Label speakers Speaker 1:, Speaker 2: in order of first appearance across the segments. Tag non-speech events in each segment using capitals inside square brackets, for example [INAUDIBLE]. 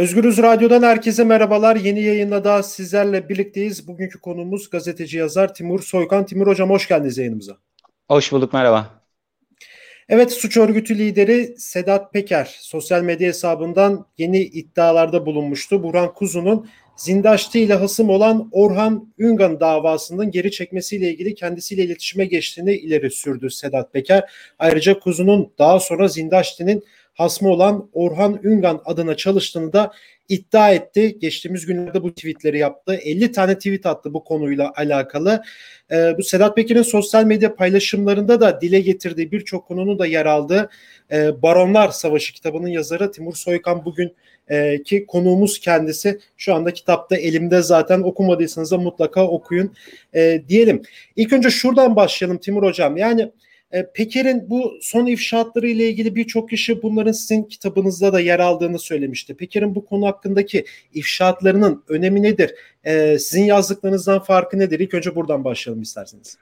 Speaker 1: Özgürüz Radyo'dan herkese merhabalar. Yeni yayında da sizlerle birlikteyiz. Bugünkü konuğumuz gazeteci yazar Timur Soykan. Timur Hocam hoş geldiniz yayınımıza.
Speaker 2: Hoş bulduk merhaba.
Speaker 1: Evet suç örgütü lideri Sedat Peker sosyal medya hesabından yeni iddialarda bulunmuştu. Burhan Kuzu'nun Zindaşti ile hasım olan Orhan Üngan davasının geri çekmesiyle ilgili kendisiyle iletişime geçtiğini ileri sürdü Sedat Peker. Ayrıca Kuzu'nun daha sonra Zindaşti'nin hasmı olan Orhan Üngan adına çalıştığını da iddia etti. Geçtiğimiz günlerde bu tweetleri yaptı. 50 tane tweet attı bu konuyla alakalı. Ee, bu Sedat Peker'in sosyal medya paylaşımlarında da dile getirdiği birçok konunun da yer aldığı e, Baronlar Savaşı kitabının yazarı Timur Soykan bugün e, ki konuğumuz kendisi şu anda kitapta elimde zaten okumadıysanız da mutlaka okuyun e, diyelim. İlk önce şuradan başlayalım Timur Hocam. Yani e, Peker'in bu son ifşaatları ile ilgili birçok kişi bunların sizin kitabınızda da yer aldığını söylemişti. Peker'in bu konu hakkındaki ifşaatlarının önemi nedir? E, sizin yazdıklarınızdan farkı nedir? İlk önce buradan başlayalım isterseniz.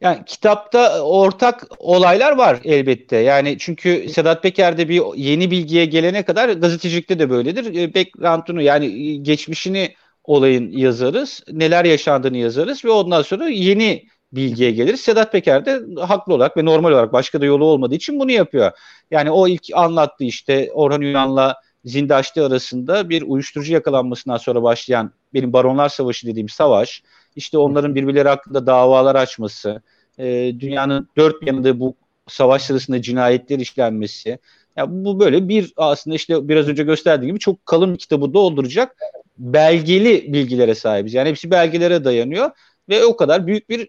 Speaker 2: Yani kitapta ortak olaylar var elbette. Yani çünkü Sedat Peker'de bir yeni bilgiye gelene kadar gazetecilikte de böyledir. E, background'unu yani geçmişini olayın yazarız. Neler yaşandığını yazarız ve ondan sonra yeni bilgiye geliriz. Sedat Peker de haklı olarak ve normal olarak başka da yolu olmadığı için bunu yapıyor. Yani o ilk anlattığı işte Orhan Yunan'la Zindaşti arasında bir uyuşturucu yakalanmasından sonra başlayan benim Baronlar Savaşı dediğim savaş, işte onların birbirleri hakkında davalar açması, e, dünyanın dört yanında bu savaş sırasında cinayetler işlenmesi, ya bu böyle bir aslında işte biraz önce gösterdiğim gibi çok kalın bir kitabı dolduracak belgeli bilgilere sahibiz. Yani hepsi belgelere dayanıyor ve o kadar büyük bir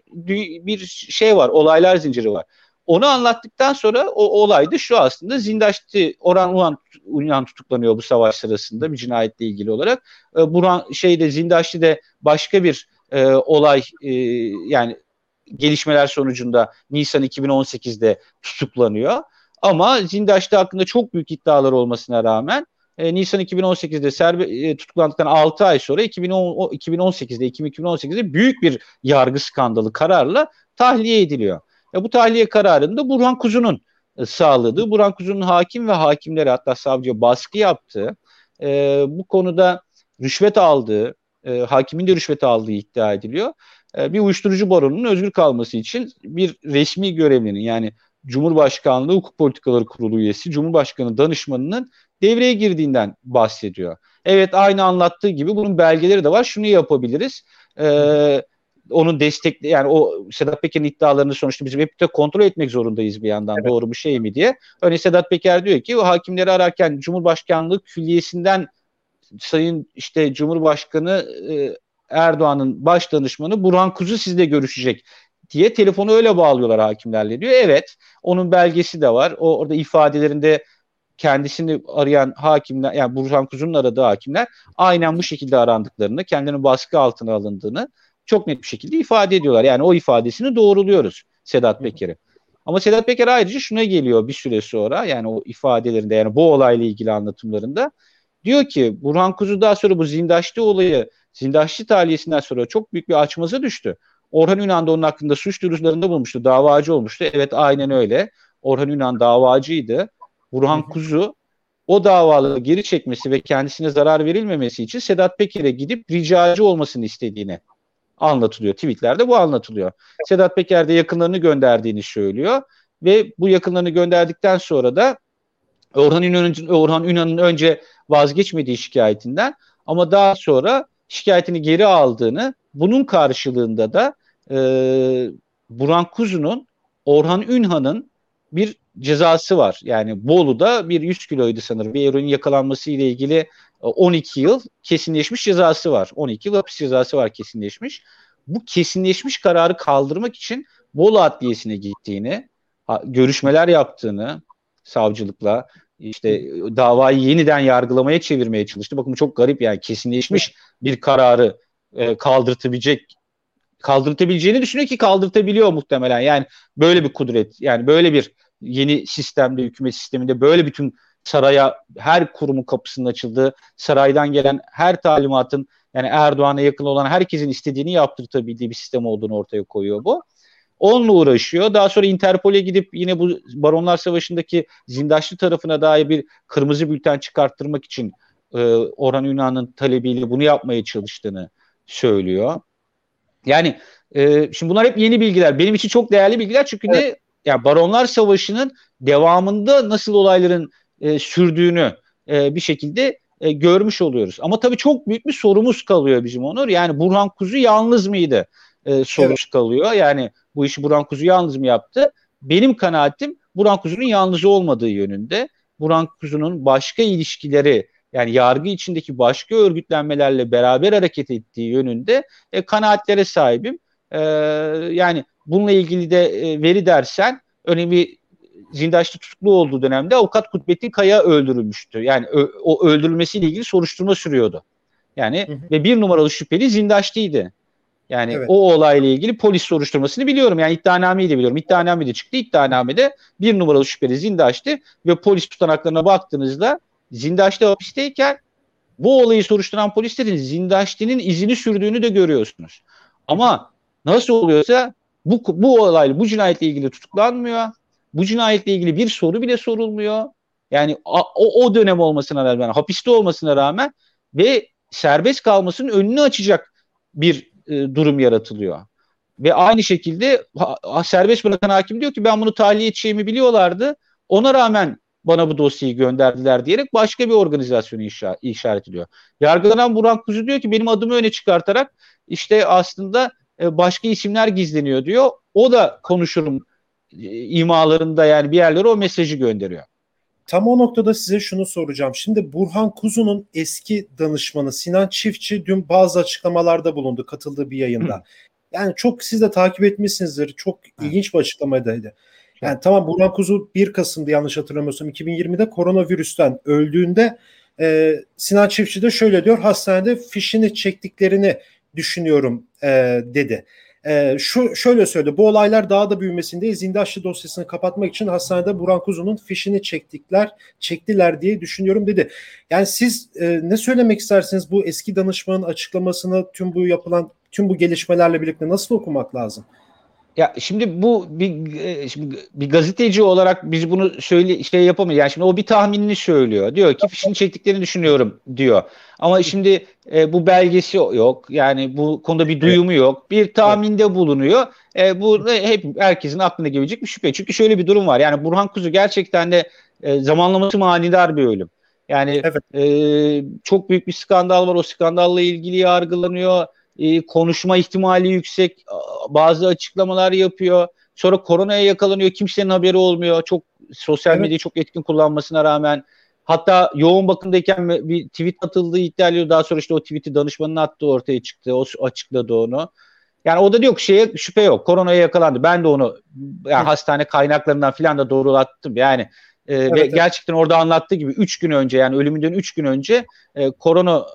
Speaker 2: bir şey var, olaylar zinciri var. Onu anlattıktan sonra o olaydı şu aslında Zindaşti Orhan Uyan, Uyan tutuklanıyor bu savaş sırasında bir cinayetle ilgili olarak. E, Burhan şeyde Zindaşti de başka bir e, olay e, yani gelişmeler sonucunda Nisan 2018'de tutuklanıyor. Ama Zindaşti hakkında çok büyük iddialar olmasına rağmen e, Nisan 2018'de serbe, e, tutuklandıktan 6 ay sonra 2010, 2018'de 2018'de büyük bir yargı skandalı kararla tahliye ediliyor. E, bu tahliye kararında Burhan Kuzu'nun e, sağladığı, Burhan Kuzu'nun hakim ve hakimlere hatta savcıya baskı yaptığı, e, bu konuda rüşvet aldığı, e, hakimin de rüşvet aldığı iddia ediliyor. E, bir uyuşturucu baronunun özgür kalması için bir resmi görevlinin yani Cumhurbaşkanlığı Hukuk Politikaları Kurulu üyesi, Cumhurbaşkanı danışmanının devreye girdiğinden bahsediyor. Evet aynı anlattığı gibi bunun belgeleri de var. Şunu yapabiliriz. Ee, onun destekli yani o Sedat Peker'in iddialarını sonuçta bizim hep de kontrol etmek zorundayız bir yandan evet. doğru bir şey mi diye. Örneğin Sedat Peker diyor ki o hakimleri ararken Cumhurbaşkanlığı külliyesinden Sayın işte Cumhurbaşkanı e, Erdoğan'ın baş danışmanı Burhan Kuzu sizle görüşecek diye telefonu öyle bağlıyorlar hakimlerle diyor. Evet onun belgesi de var. O orada ifadelerinde kendisini arayan hakimler yani Burhan Kuzu'nun aradığı hakimler aynen bu şekilde arandıklarını, kendilerinin baskı altına alındığını çok net bir şekilde ifade ediyorlar. Yani o ifadesini doğruluyoruz Sedat Peker'i. Ama Sedat Peker ayrıca şuna geliyor bir süre sonra yani o ifadelerinde yani bu olayla ilgili anlatımlarında diyor ki Burhan Kuzu daha sonra bu Zindaşlı olayı Zindaşlı taliyesinden sonra çok büyük bir açmaza düştü. Orhan Ünal da onun hakkında suç duyurularında bulmuştu. Davacı olmuştu. Evet aynen öyle. Orhan Ünal davacıydı. Burhan Kuzu o davaları geri çekmesi ve kendisine zarar verilmemesi için Sedat Peker'e gidip ricacı olmasını istediğini anlatılıyor. Tweetlerde bu anlatılıyor. Sedat Peker de yakınlarını gönderdiğini söylüyor ve bu yakınlarını gönderdikten sonra da Orhan Ünal'ın Orhan Ünal'ın önce vazgeçmediği şikayetinden ama daha sonra şikayetini geri aldığını bunun karşılığında da e, Burhan Kuzu'nun Orhan Ünhan'ın bir cezası var. Yani Bolu'da bir 100 kiloydu sanırım. Bir eroin yakalanması ile ilgili 12 e, yıl kesinleşmiş cezası var. 12 yıl hapis cezası var kesinleşmiş. Bu kesinleşmiş kararı kaldırmak için Bolu Adliyesi'ne gittiğini, görüşmeler yaptığını savcılıkla işte davayı yeniden yargılamaya çevirmeye çalıştı. Bakın çok garip yani kesinleşmiş bir kararı e, kaldırtabilecek kaldırtabileceğini düşünüyor ki kaldırtabiliyor muhtemelen. Yani böyle bir kudret yani böyle bir yeni sistemde hükümet sisteminde böyle bütün saraya her kurumun kapısının açıldığı saraydan gelen her talimatın yani Erdoğan'a yakın olan herkesin istediğini yaptırtabildiği bir sistem olduğunu ortaya koyuyor bu. Onunla uğraşıyor. Daha sonra Interpol'e gidip yine bu Baronlar Savaşı'ndaki Zindaşlı tarafına dair bir kırmızı bülten çıkarttırmak için e, Orhan Ünal'ın talebiyle bunu yapmaya çalıştığını söylüyor. Yani e, şimdi bunlar hep yeni bilgiler. Benim için çok değerli bilgiler çünkü evet. Yani Baronlar Savaşı'nın devamında nasıl olayların e, sürdüğünü e, bir şekilde e, görmüş oluyoruz. Ama tabii çok büyük bir sorumuz kalıyor bizim Onur. Yani Burhan Kuzu yalnız mıydı? E, sorusu evet. kalıyor. Yani bu işi Burhan Kuzu yalnız mı yaptı? Benim kanaatim Burhan Kuzu'nun yalnız olmadığı yönünde. Burhan Kuzu'nun başka ilişkileri yani yargı içindeki başka örgütlenmelerle beraber hareket ettiği yönünde e, kanaatlere sahibim. E, yani bununla ilgili de e, veri dersen önemli Zindaş'ta tutuklu olduğu dönemde avukat Kutbettin Kaya öldürülmüştü. Yani ö, o öldürülmesiyle ilgili soruşturma sürüyordu. Yani hı hı. ve bir numaralı şüpheli Zindaş'tıydı. Yani evet. o olayla ilgili polis soruşturmasını biliyorum. Yani iddianameyi de biliyorum. İddianame de çıktı. İddianamede bir numaralı şüpheli Zindaş'tı ve polis tutanaklarına baktığınızda Zindaş'ta hapisteyken bu olayı soruşturan polislerin Zindaşti'nin izini sürdüğünü de görüyorsunuz. Ama nasıl oluyorsa bu, bu olayla, bu cinayetle ilgili tutuklanmıyor. Bu cinayetle ilgili bir soru bile sorulmuyor. Yani o, o dönem olmasına rağmen, hapiste olmasına rağmen ve serbest kalmasının önünü açacak bir e, durum yaratılıyor. Ve aynı şekilde ha, serbest bırakan hakim diyor ki ben bunu tahliye edeceğimi biliyorlardı. Ona rağmen bana bu dosyayı gönderdiler diyerek başka bir organizasyonu işa- işaret ediyor. Yargılanan Burhan Kuzu diyor ki benim adımı öne çıkartarak işte aslında e, başka isimler gizleniyor diyor. O da konuşurum e, imalarında yani bir yerlere o mesajı gönderiyor.
Speaker 1: Tam o noktada size şunu soracağım. Şimdi Burhan Kuzu'nun eski danışmanı Sinan Çiftçi dün bazı açıklamalarda bulundu katıldığı bir yayında. Hı. Yani çok siz de takip etmişsinizdir. Çok Hı. ilginç bir açıklamaydı. Yani tamam Burhan Kuzu 1 Kasım'da yanlış hatırlamıyorsam 2020'de koronavirüsten öldüğünde e, Sinan Çiftçi de şöyle diyor hastanede fişini çektiklerini düşünüyorum e, dedi. E, şu şöyle söyledi. Bu olaylar daha da büyümesinde Zindaşlı dosyasını kapatmak için hastanede Burhan Kuzu'nun fişini çektikler, çektiler diye düşünüyorum dedi. Yani siz e, ne söylemek istersiniz bu eski danışmanın açıklamasını tüm bu yapılan tüm bu gelişmelerle birlikte nasıl okumak lazım?
Speaker 2: Ya şimdi bu bir e, şimdi bir gazeteci olarak biz bunu söyle şey yapamayız. Yani şimdi o bir tahminini söylüyor. Diyor ki fişini çektiklerini düşünüyorum diyor. Ama şimdi e, bu belgesi yok. Yani bu konuda bir duyumu yok. Bir tahminde bulunuyor. E, bu hep herkesin aklına gelecek bir şüphe. Çünkü şöyle bir durum var. Yani Burhan Kuzu gerçekten de e, zamanlaması manidar bir ölüm. Yani evet. e, çok büyük bir skandal var. O skandalla ilgili yargılanıyor e, konuşma ihtimali yüksek. Bazı açıklamalar yapıyor. Sonra koronaya yakalanıyor. Kimsenin haberi olmuyor. Çok sosyal evet. medyayı çok etkin kullanmasına rağmen hatta yoğun bakımdayken bir tweet atıldığı iddia ediliyor. Daha sonra işte o tweet'i danışmanın attığı ortaya çıktı. O açıkladı onu. Yani o da diyor ki şeye şüphe yok. Koronaya yakalandı. Ben de onu yani hastane kaynaklarından filan da doğrulattım. Yani e, evet, ve evet. gerçekten orada anlattığı gibi 3 gün önce yani ölümünden 3 gün önce e, korona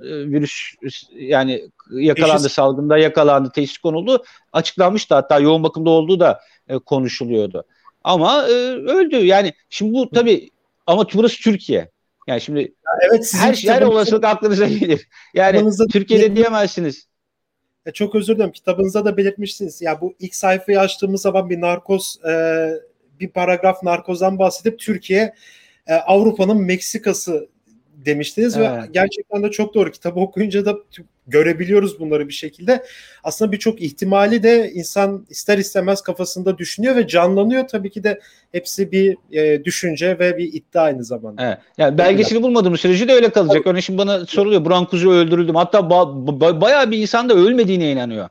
Speaker 2: virüs yani yakalandı Teşhis. salgında yakalandı teşhis konuldu. Açıklanmıştı hatta yoğun bakımda olduğu da e, konuşuluyordu. Ama e, öldü. Yani şimdi bu tabi ama burası Türkiye. Yani şimdi evet, her şey her olasılık aklınıza gelir. Yani Türkiye'de diyemezsiniz.
Speaker 1: E, çok özür dilerim kitabınızda da belirtmişsiniz ya bu ilk sayfayı açtığımız zaman bir narkoz e, bir paragraf narkozdan bahsedip Türkiye e, Avrupa'nın Meksikası demiştiniz evet. ve gerçekten de çok doğru. Kitabı okuyunca da görebiliyoruz bunları bir şekilde. Aslında birçok ihtimali de insan ister istemez kafasında düşünüyor ve canlanıyor. Tabii ki de hepsi bir e, düşünce ve bir iddia aynı zamanda.
Speaker 2: Evet. Yani belgesini bulmadığımız sürece de öyle kalacak. Örneğin şimdi bana soruluyor Buran Kuzu öldürüldü mü? Hatta ba- ba- bayağı bir insan da ölmediğine inanıyor.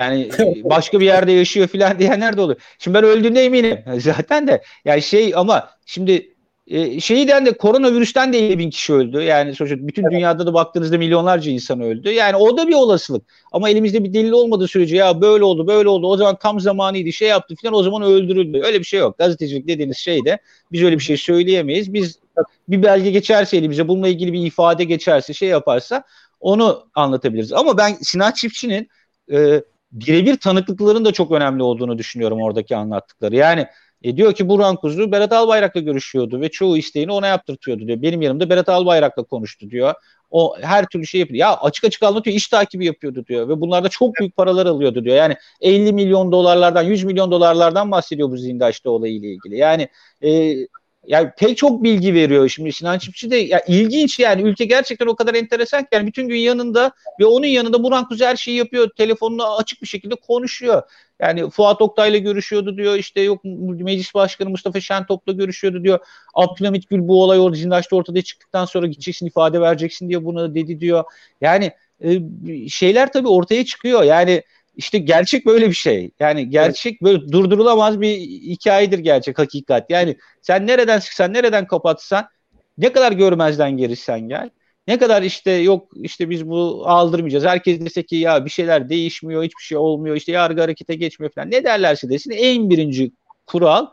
Speaker 2: Yani [LAUGHS] başka bir yerde yaşıyor filan diyenler de oluyor. Şimdi ben öldüğünde eminim [LAUGHS] zaten de. Yani şey ama şimdi e, şeyden de koronavirüsten de 50 bin kişi öldü. Yani sonuçta bütün evet. dünyada da baktığınızda milyonlarca insan öldü. Yani o da bir olasılık. Ama elimizde bir delil olmadığı sürece ya böyle oldu böyle oldu o zaman tam zamanıydı şey yaptı falan o zaman öldürüldü. Öyle bir şey yok. Gazetecilik dediğiniz şey de biz öyle bir şey söyleyemeyiz. Biz bir belge geçerse elimize bununla ilgili bir ifade geçerse şey yaparsa onu anlatabiliriz. Ama ben Sinan Çiftçi'nin e, birebir tanıklıkların da çok önemli olduğunu düşünüyorum oradaki anlattıkları. Yani e, diyor ki Burhan Kuzu Berat Albayrak'la görüşüyordu ve çoğu isteğini ona yaptırtıyordu diyor. Benim yanımda Berat Albayrak'la konuştu diyor. O her türlü şey yapıyor. Ya açık açık anlatıyor iş takibi yapıyordu diyor ve bunlarda çok büyük paralar alıyordu diyor. Yani 50 milyon dolarlardan 100 milyon dolarlardan bahsediyor bu Zindaş'ta olayıyla ilgili. Yani e, yani pek çok bilgi veriyor şimdi Sinan Çiftçi de ya ilginç yani ülke gerçekten o kadar enteresan ki yani bütün gün yanında ve onun yanında Burhan Kuzu her şeyi yapıyor telefonla açık bir şekilde konuşuyor. Yani Fuat Oktay'la görüşüyordu diyor işte yok meclis başkanı Mustafa Şentop'la görüşüyordu diyor. Abdülhamit Gül bu olay orada Zindaş'ta ortada çıktıktan sonra gideceksin ifade vereceksin diye bunu dedi diyor. Yani e, şeyler tabii ortaya çıkıyor yani işte gerçek böyle bir şey. Yani gerçek böyle durdurulamaz bir hikayedir gerçek hakikat. Yani sen nereden çıksan, nereden kapatsan, ne kadar görmezden gelirsen gel. Ne kadar işte yok işte biz bu aldırmayacağız. Herkes dese ki ya bir şeyler değişmiyor, hiçbir şey olmuyor, işte yargı harekete geçmiyor falan. Ne derlerse desin en birinci kural,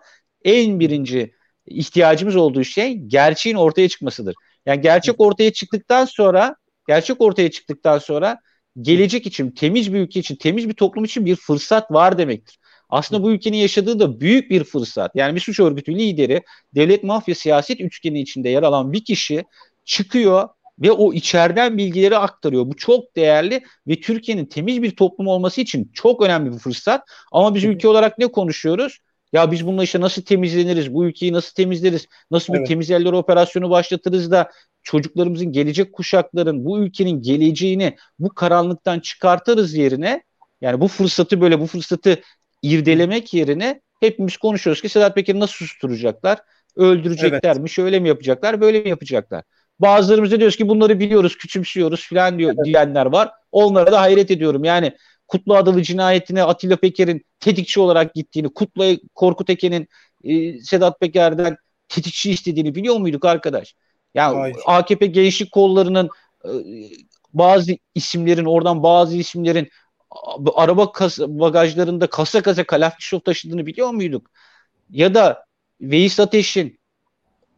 Speaker 2: en birinci ihtiyacımız olduğu şey gerçeğin ortaya çıkmasıdır. Yani gerçek ortaya çıktıktan sonra, gerçek ortaya çıktıktan sonra gelecek için, temiz bir ülke için, temiz bir toplum için bir fırsat var demektir. Aslında bu ülkenin yaşadığı da büyük bir fırsat. Yani bir suç örgütü lideri, devlet mafya siyaset üçgeni içinde yer alan bir kişi çıkıyor ve o içeriden bilgileri aktarıyor. Bu çok değerli ve Türkiye'nin temiz bir toplum olması için çok önemli bir fırsat. Ama biz ülke olarak ne konuşuyoruz? Ya biz bununla işte nasıl temizleniriz? Bu ülkeyi nasıl temizleriz? Nasıl bir evet. temiz eller operasyonu başlatırız da çocuklarımızın gelecek kuşakların bu ülkenin geleceğini bu karanlıktan çıkartırız yerine yani bu fırsatı böyle bu fırsatı irdelemek yerine hepimiz konuşuyoruz ki Sedat Peker'i nasıl susturacaklar? Öldürecekler evet. mi? Şöyle mi yapacaklar? Böyle mi yapacaklar? Bazılarımız da diyoruz ki bunları biliyoruz, küçümsüyoruz falan diyor evet. diyenler var. Onlara da hayret ediyorum. Yani Kutlu Adalı cinayetine Atilla Peker'in tetikçi olarak gittiğini, Kutlu Korkut Eken'in e, Sedat Peker'den tetikçi istediğini biliyor muyduk arkadaş? Yani Hayır. AKP gençlik kollarının e, bazı isimlerin oradan bazı isimlerin araba kas, bagajlarında kasa kasa Kalafnikov taşıdığını biliyor muyduk? Ya da Veys Ateş'in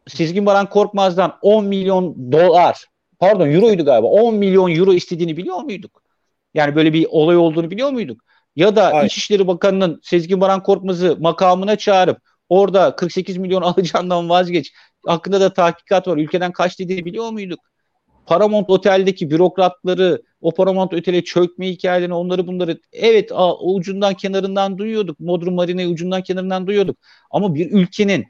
Speaker 2: Sezgin Baran Korkmaz'dan 10 milyon dolar pardon euroydu galiba 10 milyon euro istediğini biliyor muyduk? Yani böyle bir olay olduğunu biliyor muyduk? Ya da Hayır. İçişleri Bakanı'nın Sezgin Baran Korkmaz'ı makamına çağırıp orada 48 milyon [LAUGHS] alacağından vazgeç. Hakkında da tahkikat var. Ülkeden kaç dediğini biliyor muyduk? Paramount Otel'deki bürokratları, o Paramount Otel'e çökme hikayelerini, onları bunları evet ucundan kenarından duyuyorduk. Modrum Marine'yi ucundan kenarından duyuyorduk. Ama bir ülkenin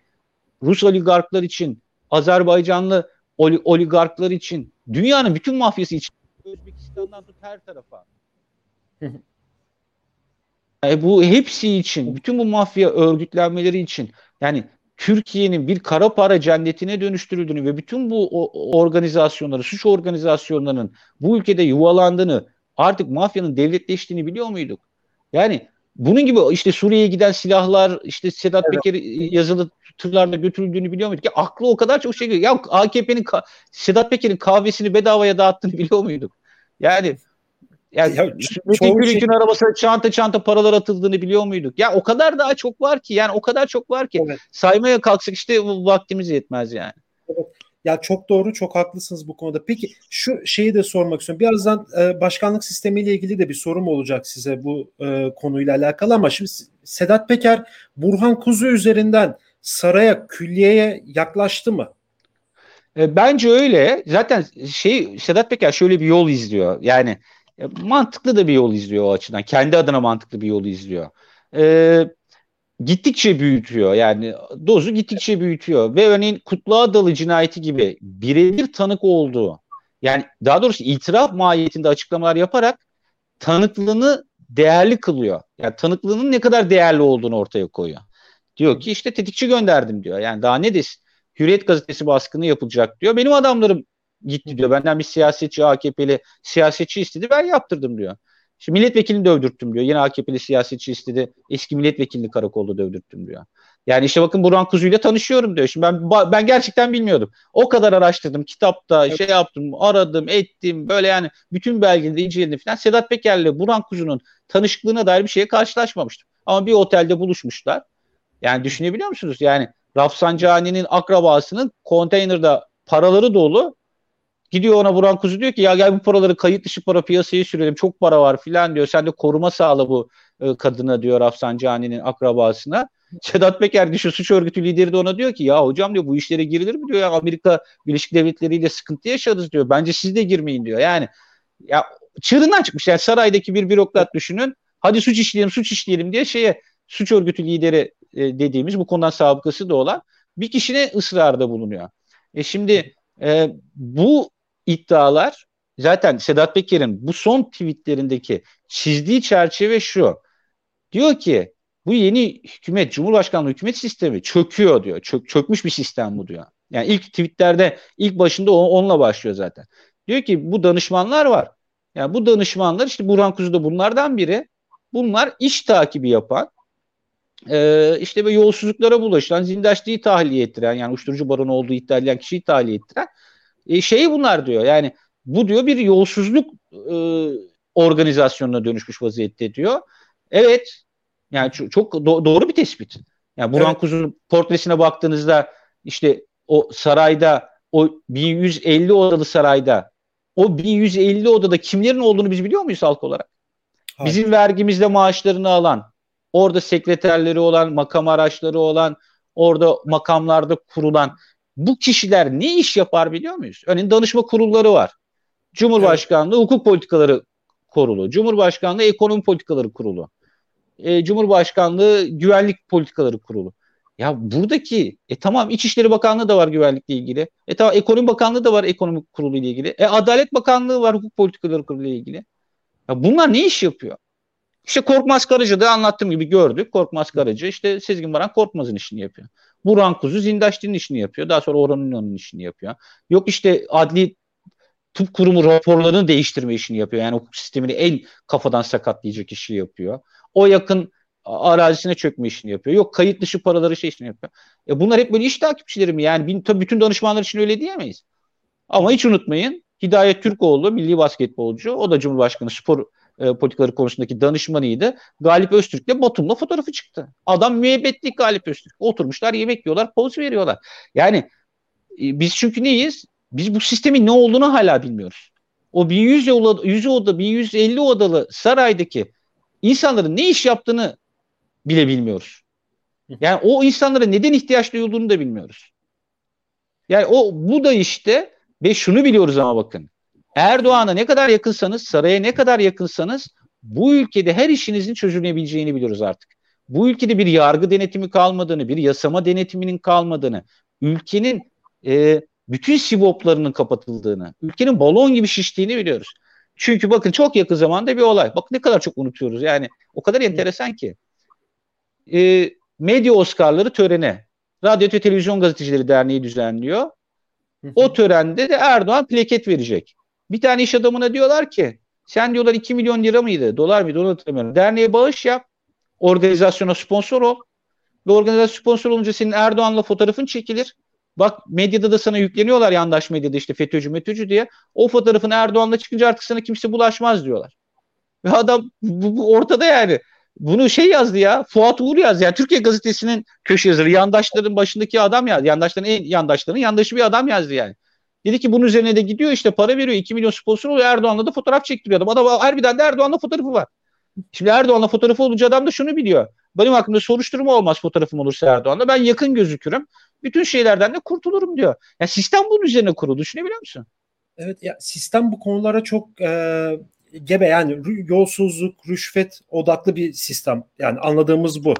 Speaker 2: Rus oligarklar için, Azerbaycanlı oligarklar için, dünyanın bütün mafyası için Özbekistan'dan tut her tarafa. yani [LAUGHS] bu hepsi için, bütün bu mafya örgütlenmeleri için yani Türkiye'nin bir kara para cennetine dönüştürüldüğünü ve bütün bu organizasyonları, suç organizasyonlarının bu ülkede yuvalandığını, artık mafyanın devletleştiğini biliyor muyduk? Yani bunun gibi işte Suriye'ye giden silahlar, işte Sedat evet. Peker yazılı tırlarla götürüldüğünü biliyor muyduk? Ya aklı o kadar çok şey geliyor. Ya AKP'nin Sedat Peker'in kahvesini bedavaya dağıttığını biliyor muyduk? Yani yani ya, Metin Gülük'ün şey... arabasına çanta çanta paralar atıldığını biliyor muyduk? Ya o kadar daha çok var ki yani o kadar çok var ki evet. saymaya kalksak işte vaktimiz yetmez yani.
Speaker 1: Evet. Ya çok doğru, çok haklısınız bu konuda. Peki şu şeyi de sormak istiyorum. Birazdan e, başkanlık sistemiyle ilgili de bir sorum olacak size bu e, konuyla alakalı ama şimdi Sedat Peker Burhan Kuzu üzerinden saraya, külliyeye yaklaştı mı?
Speaker 2: E, bence öyle. Zaten şey Sedat Peker şöyle bir yol izliyor. Yani e, mantıklı da bir yol izliyor o açıdan. Kendi adına mantıklı bir yol izliyor. E, gittikçe büyütüyor. Yani dozu gittikçe büyütüyor. Ve örneğin Kutlu Adalı cinayeti gibi birebir tanık olduğu yani daha doğrusu itiraf mahiyetinde açıklamalar yaparak tanıklığını değerli kılıyor. Yani tanıklığının ne kadar değerli olduğunu ortaya koyuyor. Diyor ki işte tetikçi gönderdim diyor. Yani daha ne desin? Hürriyet gazetesi baskını yapılacak diyor. Benim adamlarım gitti diyor. Benden bir siyasetçi AKP'li siyasetçi istedi ben yaptırdım diyor. Şimdi milletvekilini dövdürttüm diyor. Yine AKP'li siyasetçi istedi. Eski milletvekilini karakolda dövdürttüm diyor. Yani işte bakın Burhan Kuzu ile tanışıyorum diyor. Şimdi ben ben gerçekten bilmiyordum. O kadar araştırdım. Kitapta evet. şey yaptım, aradım, ettim. Böyle yani bütün belgeleri inceledim falan. Sedat Peker'le Burhan Kuzu'nun tanışıklığına dair bir şeye karşılaşmamıştım. Ama bir otelde buluşmuşlar. Yani düşünebiliyor musunuz? Yani Rafsanjani'nin akrabasının konteynerde paraları dolu Gidiyor ona Buran Kuzu diyor ki ya gel bu paraları kayıt dışı para piyasaya sürelim çok para var filan diyor. Sen de koruma sağla bu e, kadına diyor Rafsanjani'nin akrabasına. Sedat Peker şu suç örgütü lideri de ona diyor ki ya hocam diyor bu işlere girilir mi diyor ya Amerika Birleşik Devletleri ile sıkıntı yaşarız diyor. Bence siz de girmeyin diyor. Yani ya çığırından çıkmış yani saraydaki bir bürokrat düşünün. Hadi suç işleyelim suç işleyelim diye şeye suç örgütü lideri e, dediğimiz bu konudan sabıkası da olan bir kişinin ısrarda bulunuyor. E şimdi e, bu iddialar zaten Sedat Peker'in bu son tweetlerindeki çizdiği çerçeve şu. Diyor ki bu yeni hükümet, Cumhurbaşkanlığı hükümet sistemi çöküyor diyor. Çök, çökmüş bir sistem bu diyor. Yani ilk tweetlerde ilk başında onunla başlıyor zaten. Diyor ki bu danışmanlar var. Yani bu danışmanlar işte Burhan Kuzu da bunlardan biri. Bunlar iş takibi yapan, e, işte böyle yolsuzluklara bulaşan, zindaşlığı tahliye ettiren, yani uyuşturucu baronu olduğu iddia edilen kişiyi tahliye ettiren e, şeyi bunlar diyor. Yani bu diyor bir yolsuzluk e, organizasyonuna dönüşmüş vaziyette diyor. Evet, yani çok, çok do- doğru bir tespit. Yani Burhan evet. Kuzu'nun portresine baktığınızda işte o sarayda o 1150 odalı sarayda o 1150 odada kimlerin olduğunu biz biliyor muyuz halk olarak? Hayır. Bizim vergimizde maaşlarını alan, orada sekreterleri olan, makam araçları olan, orada makamlarda kurulan bu kişiler ne iş yapar biliyor muyuz? Örneğin danışma kurulları var. Cumhurbaşkanlığı evet. Hukuk Politikaları Kurulu, Cumhurbaşkanlığı Ekonomi Politikaları Kurulu, e, Cumhurbaşkanlığı Güvenlik Politikaları Kurulu. Ya buradaki e tamam İçişleri Bakanlığı da var güvenlikle ilgili. E tamam Ekonomi Bakanlığı da var ekonomi kurulu ile ilgili. E Adalet Bakanlığı var hukuk politikaları kurulu ile ilgili. Ya bunlar ne iş yapıyor? İşte Korkmaz Karaca da anlattığım gibi gördük. Korkmaz Karaca işte Sezgin Baran Korkmaz'ın işini yapıyor. Burhan Kuzu Zindaşti'nin işini yapıyor. Daha sonra Orhan Ünal'ın işini yapıyor. Yok işte adli tıp kurumu raporlarını değiştirme işini yapıyor. Yani hukuk sistemini en kafadan sakatlayacak işi yapıyor. O yakın arazisine çökme işini yapıyor. Yok kayıt dışı paraları şey işini yapıyor. E bunlar hep böyle iş takipçileri mi? Yani bin, tabii bütün danışmanlar için öyle diyemeyiz. Ama hiç unutmayın Hidayet Türkoğlu milli basketbolcu. O da Cumhurbaşkanı spor e, politikaları konusundaki danışmanıydı. Galip Öztürk'le Batum'la fotoğrafı çıktı. Adam müebbetlik Galip Öztürk. Oturmuşlar yemek yiyorlar, poz veriyorlar. Yani e, biz çünkü neyiz? Biz bu sistemin ne olduğunu hala bilmiyoruz. O 1100 oda, 100 oda, 1150 odalı saraydaki insanların ne iş yaptığını bile bilmiyoruz. Yani o insanlara neden ihtiyaç duyulduğunu da bilmiyoruz. Yani o bu da işte ve şunu biliyoruz ama bakın. Erdoğan'a ne kadar yakınsanız, saraya ne kadar yakınsanız bu ülkede her işinizin çözülebileceğini biliyoruz artık. Bu ülkede bir yargı denetimi kalmadığını, bir yasama denetiminin kalmadığını, ülkenin e, bütün sivoplarının kapatıldığını, ülkenin balon gibi şiştiğini biliyoruz. Çünkü bakın çok yakın zamanda bir olay. Bak ne kadar çok unutuyoruz. Yani o kadar enteresan ki e, medya Oscar'ları törene Radyo Televizyon Gazetecileri Derneği düzenliyor. O törende de Erdoğan plaket verecek. Bir tane iş adamına diyorlar ki sen diyorlar 2 milyon lira mıydı? Dolar mıydı? Onu hatırlamıyorum. Derneğe bağış yap. Organizasyona sponsor ol. Ve organizasyon sponsor olunca senin Erdoğan'la fotoğrafın çekilir. Bak medyada da sana yükleniyorlar yandaş medyada işte FETÖ'cü METÖ'cü diye. O fotoğrafın Erdoğan'la çıkınca artık sana kimse bulaşmaz diyorlar. Ve adam bu, bu ortada yani. Bunu şey yazdı ya. Fuat Uğur yazdı. Yani Türkiye Gazetesi'nin köşe yazarı. Yandaşların başındaki adam yazdı. Yandaşların en yandaşlarının yandaşı bir adam yazdı yani. Dedi ki bunun üzerine de gidiyor işte para veriyor. 2 milyon sponsor oluyor. Erdoğan'la da fotoğraf çektiriyor adam. Adam harbiden de Erdoğan'la fotoğrafı var. Şimdi Erdoğan'la fotoğrafı olunca adam da şunu biliyor. Benim hakkımda soruşturma olmaz fotoğrafım olursa Erdoğan'la. Ben yakın gözükürüm. Bütün şeylerden de kurtulurum diyor. Ya sistem bunun üzerine kuruldu. Düşünebiliyor musun?
Speaker 1: Evet ya sistem bu konulara çok e, gebe yani yolsuzluk, rüşvet odaklı bir sistem. Yani anladığımız bu.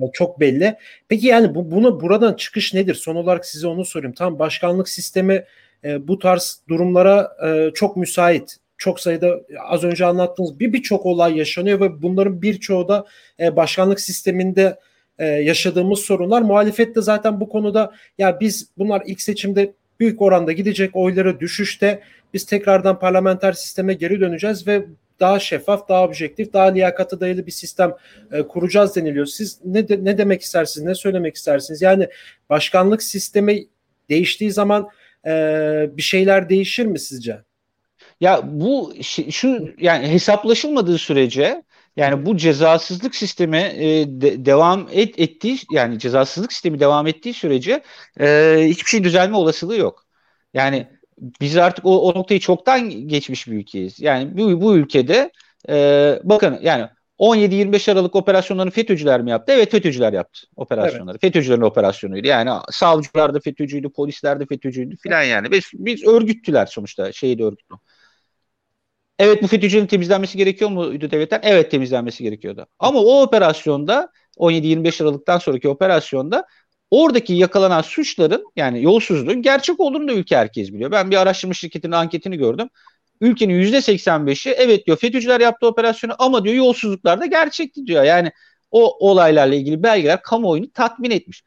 Speaker 1: Yani çok belli. Peki yani bu, bunu buradan çıkış nedir? Son olarak size onu sorayım. Tam başkanlık sistemi e, bu tarz durumlara e, çok müsait. Çok sayıda az önce anlattığınız bir birçok olay yaşanıyor ve bunların birçoğu da e, başkanlık sisteminde yaşadığımız sorunlar. Muhalefet de zaten bu konuda ya biz bunlar ilk seçimde büyük oranda gidecek oyları düşüşte biz tekrardan parlamenter sisteme geri döneceğiz ve daha şeffaf, daha objektif, daha liyakata dayalı bir sistem e, kuracağız deniliyor. Siz ne de, ne demek istersiniz, ne söylemek istersiniz? Yani başkanlık sistemi değiştiği zaman e, bir şeyler değişir mi sizce?
Speaker 2: Ya bu şu yani hesaplaşılmadığı sürece yani bu cezasızlık sistemi e, de, devam et, ettiği yani cezasızlık sistemi devam ettiği sürece e, hiçbir şey düzelme olasılığı yok. Yani biz artık o, o noktayı çoktan geçmiş bir ülkeyiz. Yani bu, bu ülkede e, bakın yani 17-25 Aralık operasyonlarını FETÖ'cüler mi yaptı? Evet FETÖ'cüler yaptı operasyonları. Evet. FETÖ'cülerin operasyonuydu. Yani savcılar da FETÖ'cüydü, polisler de FETÖ'cüydü filan yani. Biz, biz örgüttüler sonuçta şeydi örgütlü. Evet bu FETÖ'cünün temizlenmesi gerekiyor muydu devletten? Evet temizlenmesi gerekiyordu. Ama o operasyonda 17-25 Aralık'tan sonraki operasyonda oradaki yakalanan suçların yani yolsuzluğun gerçek olduğunu da ülke herkes biliyor. Ben bir araştırma şirketinin anketini gördüm. Ülkenin yüzde 85'i evet diyor FETÖ'cüler yaptı operasyonu ama diyor yolsuzluklar da gerçekti diyor. Yani o olaylarla ilgili belgeler kamuoyunu tatmin etmiş.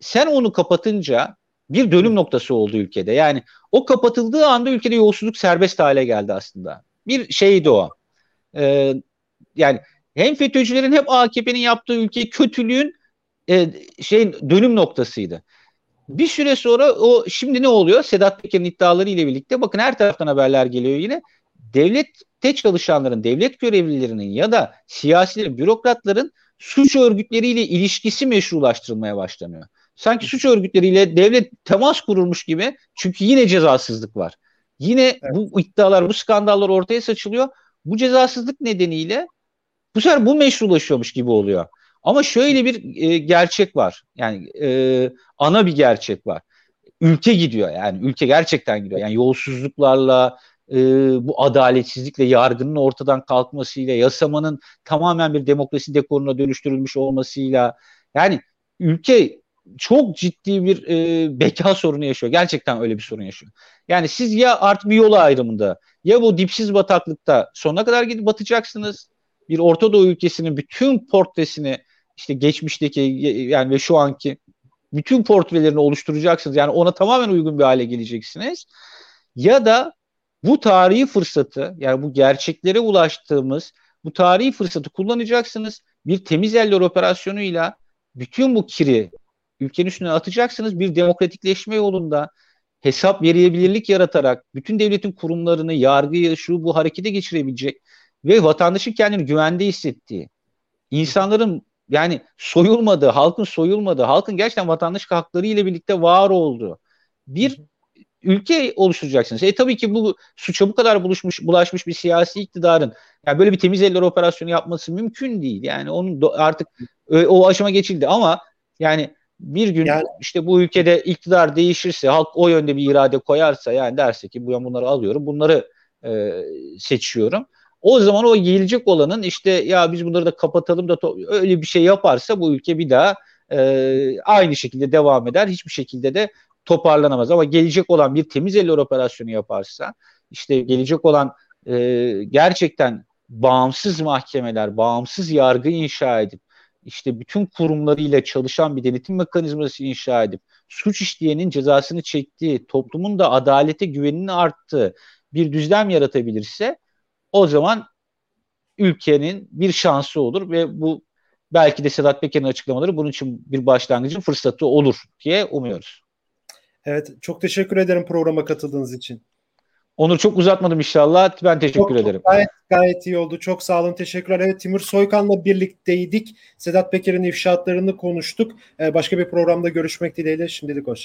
Speaker 2: Sen onu kapatınca bir dönüm noktası oldu ülkede. Yani o kapatıldığı anda ülkede yolsuzluk serbest hale geldi aslında. Bir şeydi o. Ee, yani hem FETÖ'cülerin hem AKP'nin yaptığı ülke kötülüğün e, şeyin dönüm noktasıydı. Bir süre sonra o şimdi ne oluyor? Sedat Peker'in iddiaları ile birlikte bakın her taraftan haberler geliyor yine. Devlette çalışanların, devlet görevlilerinin ya da siyasilerin, bürokratların suç örgütleriyle ilişkisi meşrulaştırılmaya başlanıyor. Sanki suç örgütleriyle devlet temas kurulmuş gibi çünkü yine cezasızlık var. Yine evet. bu iddialar, bu skandallar ortaya saçılıyor. Bu cezasızlık nedeniyle bu sefer bu meşrulaşıyormuş gibi oluyor. Ama şöyle bir e, gerçek var. Yani e, ana bir gerçek var. Ülke gidiyor yani ülke gerçekten gidiyor. Yani yolsuzluklarla, e, bu adaletsizlikle, yargının ortadan kalkmasıyla, yasamanın tamamen bir demokrasi dekoruna dönüştürülmüş olmasıyla yani ülke çok ciddi bir e, beka sorunu yaşıyor. Gerçekten öyle bir sorun yaşıyor. Yani siz ya artık bir yola ayrımında ya bu dipsiz bataklıkta sonuna kadar gidip batacaksınız. Bir Orta Doğu ülkesinin bütün portresini işte geçmişteki yani ve şu anki bütün portrelerini oluşturacaksınız. Yani ona tamamen uygun bir hale geleceksiniz. Ya da bu tarihi fırsatı yani bu gerçeklere ulaştığımız bu tarihi fırsatı kullanacaksınız. Bir temiz eller operasyonuyla bütün bu kiri ülkenin üstüne atacaksınız. Bir demokratikleşme yolunda hesap verebilirlik yaratarak bütün devletin kurumlarını, yargıyı, şu bu harekete geçirebilecek ve vatandaşın kendini güvende hissettiği, insanların yani soyulmadığı, halkın soyulmadığı, halkın gerçekten vatandaş hakları ile birlikte var olduğu bir ülke oluşturacaksınız. E tabii ki bu suça bu kadar buluşmuş, bulaşmış bir siyasi iktidarın yani böyle bir temiz eller operasyonu yapması mümkün değil. Yani onun artık o aşama geçildi ama yani bir gün yani, işte bu ülkede iktidar değişirse, halk o yönde bir irade koyarsa yani derse ki bu bunları alıyorum, bunları e, seçiyorum. O zaman o gelecek olanın işte ya biz bunları da kapatalım da öyle bir şey yaparsa bu ülke bir daha e, aynı şekilde devam eder. Hiçbir şekilde de toparlanamaz. Ama gelecek olan bir temiz eller operasyonu yaparsa işte gelecek olan e, gerçekten bağımsız mahkemeler, bağımsız yargı inşa edip işte bütün kurumlarıyla çalışan bir denetim mekanizması inşa edip suç işleyenin cezasını çektiği, toplumun da adalete güvenini arttığı bir düzlem yaratabilirse o zaman ülkenin bir şansı olur ve bu belki de Sedat Peker'in açıklamaları bunun için bir başlangıcın fırsatı olur diye umuyoruz.
Speaker 1: Evet çok teşekkür ederim programa katıldığınız için.
Speaker 2: Onur çok uzatmadım inşallah. Ben teşekkür
Speaker 1: çok,
Speaker 2: ederim.
Speaker 1: Çok gayet, gayet iyi oldu. Çok sağ olun. Teşekkürler. Evet Timur Soykan'la birlikteydik. Sedat Peker'in ifşaatlarını konuştuk. Ee, başka bir programda görüşmek dileğiyle. Şimdilik hoşça